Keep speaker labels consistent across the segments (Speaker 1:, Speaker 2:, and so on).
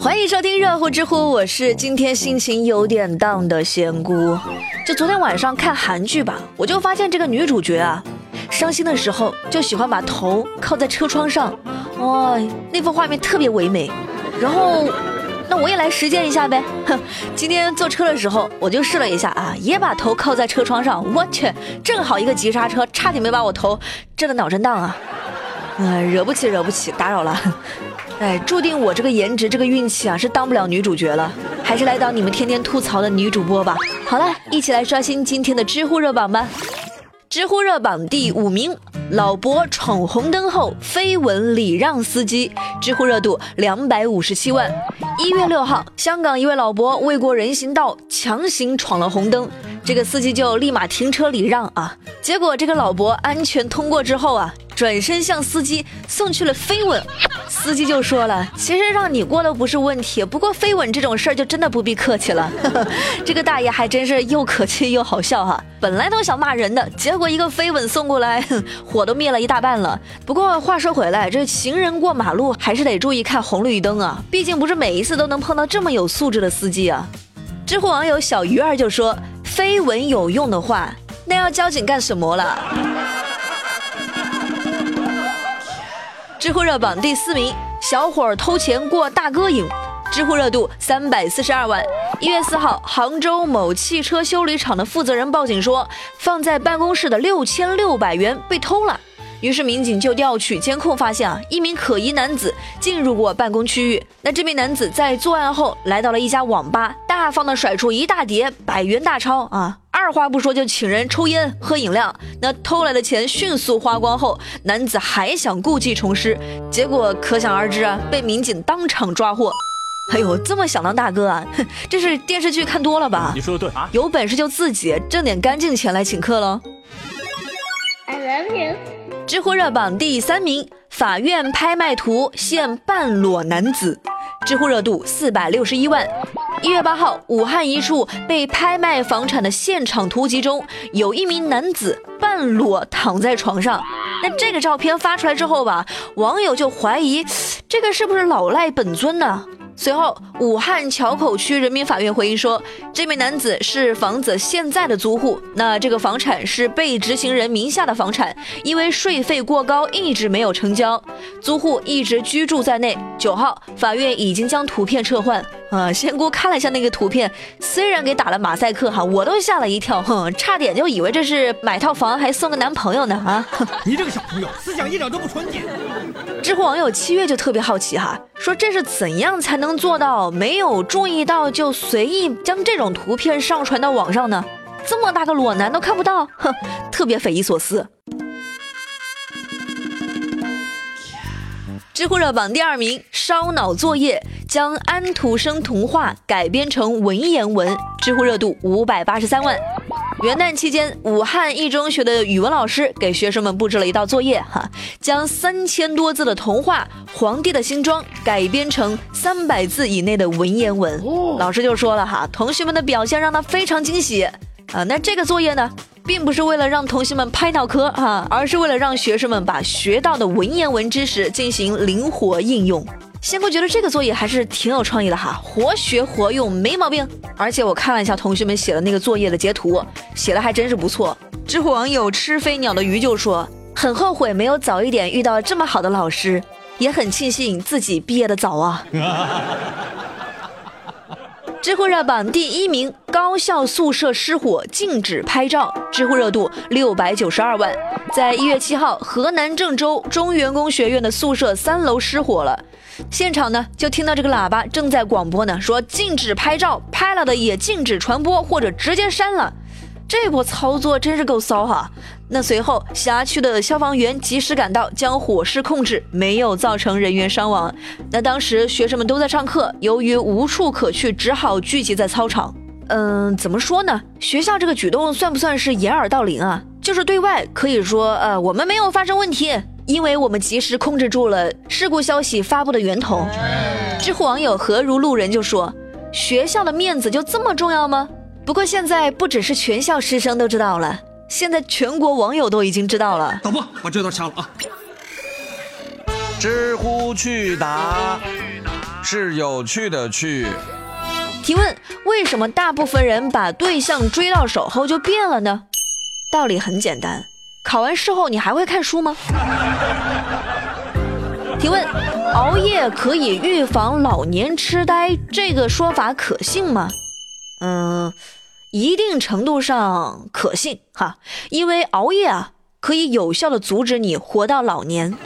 Speaker 1: 欢迎收听热乎知乎，我是今天心情有点荡的仙姑。就昨天晚上看韩剧吧，我就发现这个女主角啊，伤心的时候就喜欢把头靠在车窗上，哇，那幅画面特别唯美。然后，那我也来实践一下呗。哼，今天坐车的时候我就试了一下啊，也把头靠在车窗上，我去，正好一个急刹车，差点没把我头震得脑震荡啊。哎，惹不起，惹不起，打扰了。哎，注定我这个颜值，这个运气啊，是当不了女主角了，还是来当你们天天吐槽的女主播吧。好了，一起来刷新今天的知乎热榜吧。知乎热榜第五名，老伯闯红灯后飞吻礼让司机，知乎热度两百五十七万。一月六号，香港一位老伯为过人行道，强行闯了红灯，这个司机就立马停车礼让啊，结果这个老伯安全通过之后啊。转身向司机送去了飞吻，司机就说了：“其实让你过都不是问题，不过飞吻这种事儿就真的不必客气了。”这个大爷还真是又可气又好笑哈！本来都想骂人的，结果一个飞吻送过来，火都灭了一大半了。不过话说回来，这行人过马路还是得注意看红绿灯啊，毕竟不是每一次都能碰到这么有素质的司机啊。知乎网友小鱼儿就说：“绯闻有用的话，那要交警干什么了？”知乎热榜第四名，小伙偷钱过大哥瘾，知乎热度三百四十二万。一月四号，杭州某汽车修理厂的负责人报警说，放在办公室的六千六百元被偷了。于是民警就调取监控，发现啊，一名可疑男子进入过办公区域。那这名男子在作案后，来到了一家网吧，大方的甩出一大叠百元大钞啊。二话不说就请人抽烟喝饮料，那偷来的钱迅速花光后，男子还想故技重施，结果可想而知啊，被民警当场抓获。哎呦，这么想当大哥啊？这是电视剧看多了吧？
Speaker 2: 你说的对啊，
Speaker 1: 有本事就自己挣点干净钱来请客喽。I love you。知乎热榜第三名，法院拍卖图现半裸男子，知乎热度四百六十一万。一月八号，武汉一处被拍卖房产的现场图集中，有一名男子半裸躺在床上。那这个照片发出来之后吧，网友就怀疑，这个是不是老赖本尊呢？随后，武汉硚口区人民法院回应说，这名男子是房子现在的租户，那这个房产是被执行人名下的房产，因为税费过高，一直没有成交，租户一直居住在内。九号，法院已经将图片撤换。啊，仙姑看了一下那个图片，虽然给打了马赛克哈，我都吓了一跳，哼，差点就以为这是买套房还送个男朋友呢啊！
Speaker 2: 你这个小朋友思想一点都不纯洁。
Speaker 1: 知乎网友七月就特别好奇哈，说这是怎样才能做到没有注意到就随意将这种图片上传到网上呢？这么大个裸男都看不到，哼，特别匪夷所思。知乎热榜第二名，烧脑作业将安徒生童话改编成文言文，知乎热度五百八十三万。元旦期间，武汉一中学的语文老师给学生们布置了一道作业，哈，将三千多字的童话《皇帝的新装》改编成三百字以内的文言文。老师就说了哈，同学们的表现让他非常惊喜啊。那这个作业呢，并不是为了让同学们拍脑壳哈，而是为了让学生们把学到的文言文知识进行灵活应用。仙姑觉得这个作业还是挺有创意的哈，活学活用没毛病。而且我看了一下同学们写的那个作业的截图，写的还真是不错。知乎网友吃飞鸟的鱼就说，很后悔没有早一点遇到这么好的老师，也很庆幸自己毕业的早啊。知乎热榜第一名，高校宿舍失火禁止拍照，知乎热度六百九十二万。在一月七号，河南郑州中原工学院的宿舍三楼失火了。现场呢，就听到这个喇叭正在广播呢，说禁止拍照，拍了的也禁止传播或者直接删了。这波操作真是够骚哈！那随后辖区的消防员及时赶到，将火势控制，没有造成人员伤亡。那当时学生们都在上课，由于无处可去，只好聚集在操场。嗯，怎么说呢？学校这个举动算不算是掩耳盗铃啊？就是对外可以说，呃，我们没有发生问题。因为我们及时控制住了事故消息发布的源头，知乎网友何如路人就说：“学校的面子就这么重要吗？”不过现在不只是全校师生都知道了，现在全国网友都已经知道了。
Speaker 2: 导播，把这段掐了啊！知乎去答。
Speaker 3: 是有趣的趣。
Speaker 1: 提问：为什么大部分人把对象追到手后就变了呢？道理很简单，考完试后你还会看书吗？提问：熬夜可以预防老年痴呆，这个说法可信吗？嗯，一定程度上可信哈，因为熬夜啊可以有效的阻止你活到老年。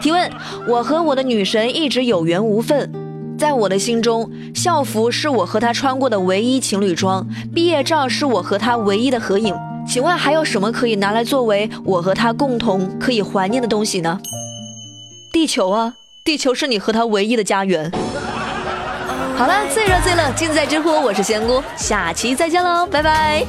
Speaker 1: 提问：我和我的女神一直有缘无分。在我的心中，校服是我和她穿过的唯一情侣装，毕业照是我和她唯一的合影。请问还有什么可以拿来作为我和她共同可以怀念的东西呢？地球啊，地球是你和她唯一的家园。好了，最热最冷尽在知乎，我是仙姑，下期再见喽，拜拜。